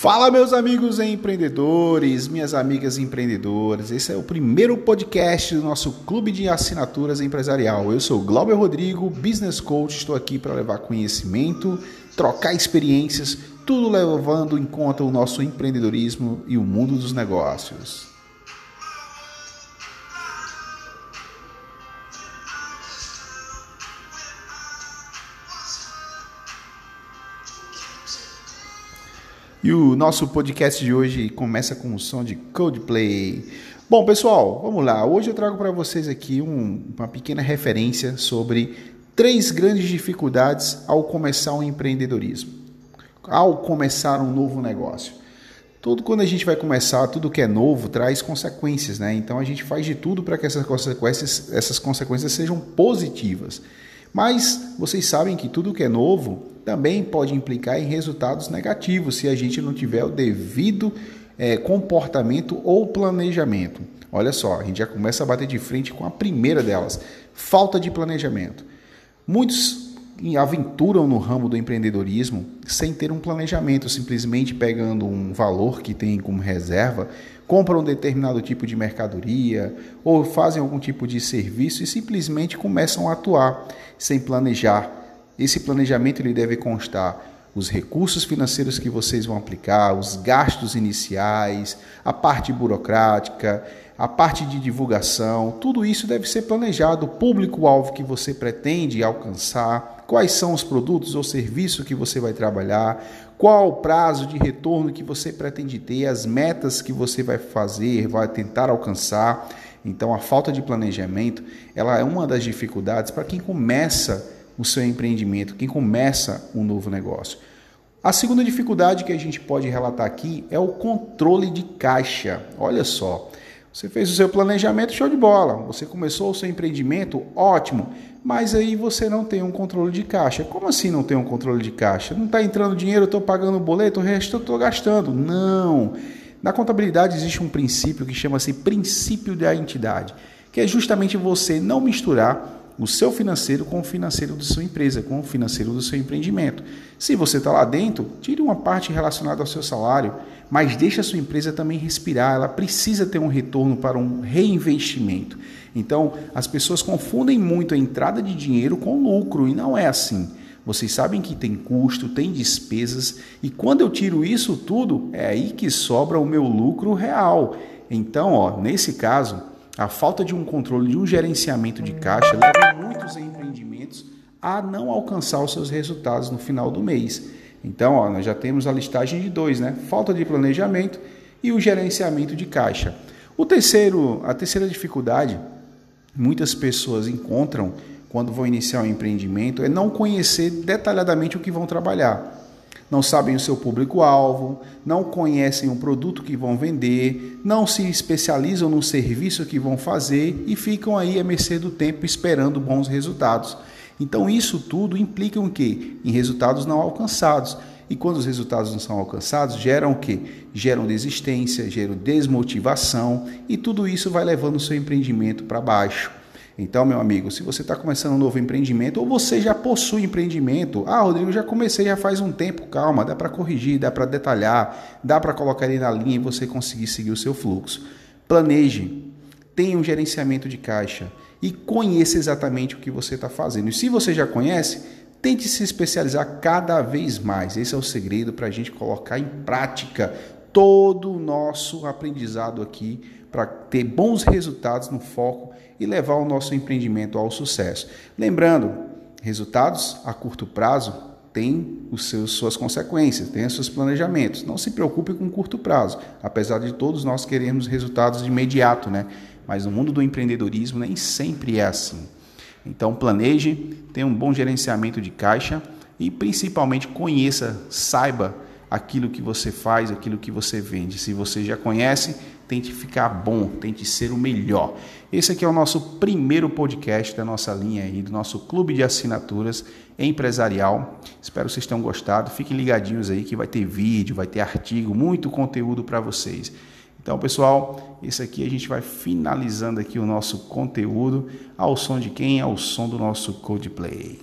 Fala, meus amigos empreendedores, minhas amigas empreendedoras. Esse é o primeiro podcast do nosso clube de assinaturas empresarial. Eu sou Glauber Rodrigo, business coach. Estou aqui para levar conhecimento, trocar experiências, tudo levando em conta o nosso empreendedorismo e o mundo dos negócios. E o nosso podcast de hoje começa com o som de Coldplay. Bom, pessoal, vamos lá. Hoje eu trago para vocês aqui um, uma pequena referência sobre três grandes dificuldades ao começar um empreendedorismo, ao começar um novo negócio. Tudo quando a gente vai começar, tudo que é novo traz consequências, né? Então a gente faz de tudo para que essas consequências, essas consequências sejam positivas. Mas vocês sabem que tudo que é novo também pode implicar em resultados negativos se a gente não tiver o devido é, comportamento ou planejamento. Olha só, a gente já começa a bater de frente com a primeira delas: falta de planejamento. Muitos aventuram no ramo do empreendedorismo sem ter um planejamento, simplesmente pegando um valor que tem como reserva, compram um determinado tipo de mercadoria ou fazem algum tipo de serviço e simplesmente começam a atuar sem planejar. Esse planejamento ele deve constar os recursos financeiros que vocês vão aplicar, os gastos iniciais, a parte burocrática, a parte de divulgação, tudo isso deve ser planejado, o público-alvo que você pretende alcançar, quais são os produtos ou serviços que você vai trabalhar, qual o prazo de retorno que você pretende ter, as metas que você vai fazer, vai tentar alcançar. Então, a falta de planejamento, ela é uma das dificuldades para quem começa o seu empreendimento, quem começa um novo negócio. A segunda dificuldade que a gente pode relatar aqui é o controle de caixa. Olha só, você fez o seu planejamento, show de bola. Você começou o seu empreendimento, ótimo. Mas aí você não tem um controle de caixa. Como assim não tem um controle de caixa? Não está entrando dinheiro, estou pagando o boleto, o resto eu estou gastando. Não. Na contabilidade existe um princípio que chama-se princípio da entidade, que é justamente você não misturar o seu financeiro com o financeiro da sua empresa, com o financeiro do seu empreendimento. Se você está lá dentro, tire uma parte relacionada ao seu salário, mas deixe a sua empresa também respirar, ela precisa ter um retorno para um reinvestimento. Então, as pessoas confundem muito a entrada de dinheiro com lucro, e não é assim. Vocês sabem que tem custo, tem despesas, e quando eu tiro isso tudo, é aí que sobra o meu lucro real. Então, ó, nesse caso, a falta de um controle, de um gerenciamento de caixa leva muitos empreendimentos a não alcançar os seus resultados no final do mês. Então, ó, nós já temos a listagem de dois, né? Falta de planejamento e o gerenciamento de caixa. O terceiro, a terceira dificuldade, muitas pessoas encontram quando vão iniciar um empreendimento é não conhecer detalhadamente o que vão trabalhar não sabem o seu público-alvo, não conhecem o produto que vão vender, não se especializam no serviço que vão fazer e ficam aí à mercê do tempo esperando bons resultados. Então isso tudo implica o quê? Em resultados não alcançados. E quando os resultados não são alcançados, geram o quê? Geram desistência, geram desmotivação e tudo isso vai levando o seu empreendimento para baixo. Então, meu amigo, se você está começando um novo empreendimento ou você já possui empreendimento, ah, Rodrigo, já comecei já faz um tempo, calma, dá para corrigir, dá para detalhar, dá para colocar ele na linha e você conseguir seguir o seu fluxo. Planeje, tenha um gerenciamento de caixa e conheça exatamente o que você está fazendo. E se você já conhece, tente se especializar cada vez mais. Esse é o segredo para a gente colocar em prática todo o nosso aprendizado aqui para ter bons resultados no foco e levar o nosso empreendimento ao sucesso. Lembrando, resultados a curto prazo têm os seus, suas consequências, têm os seus planejamentos. Não se preocupe com curto prazo, apesar de todos nós queremos resultados de imediato, né? Mas no mundo do empreendedorismo nem sempre é assim. Então planeje, tenha um bom gerenciamento de caixa e principalmente conheça, saiba aquilo que você faz, aquilo que você vende. Se você já conhece, tente ficar bom, tente ser o melhor. Esse aqui é o nosso primeiro podcast da nossa linha aí, do nosso clube de assinaturas empresarial. Espero que vocês tenham gostado. Fiquem ligadinhos aí que vai ter vídeo, vai ter artigo, muito conteúdo para vocês. Então, pessoal, esse aqui a gente vai finalizando aqui o nosso conteúdo ao som de quem? Ao som do nosso Codeplay.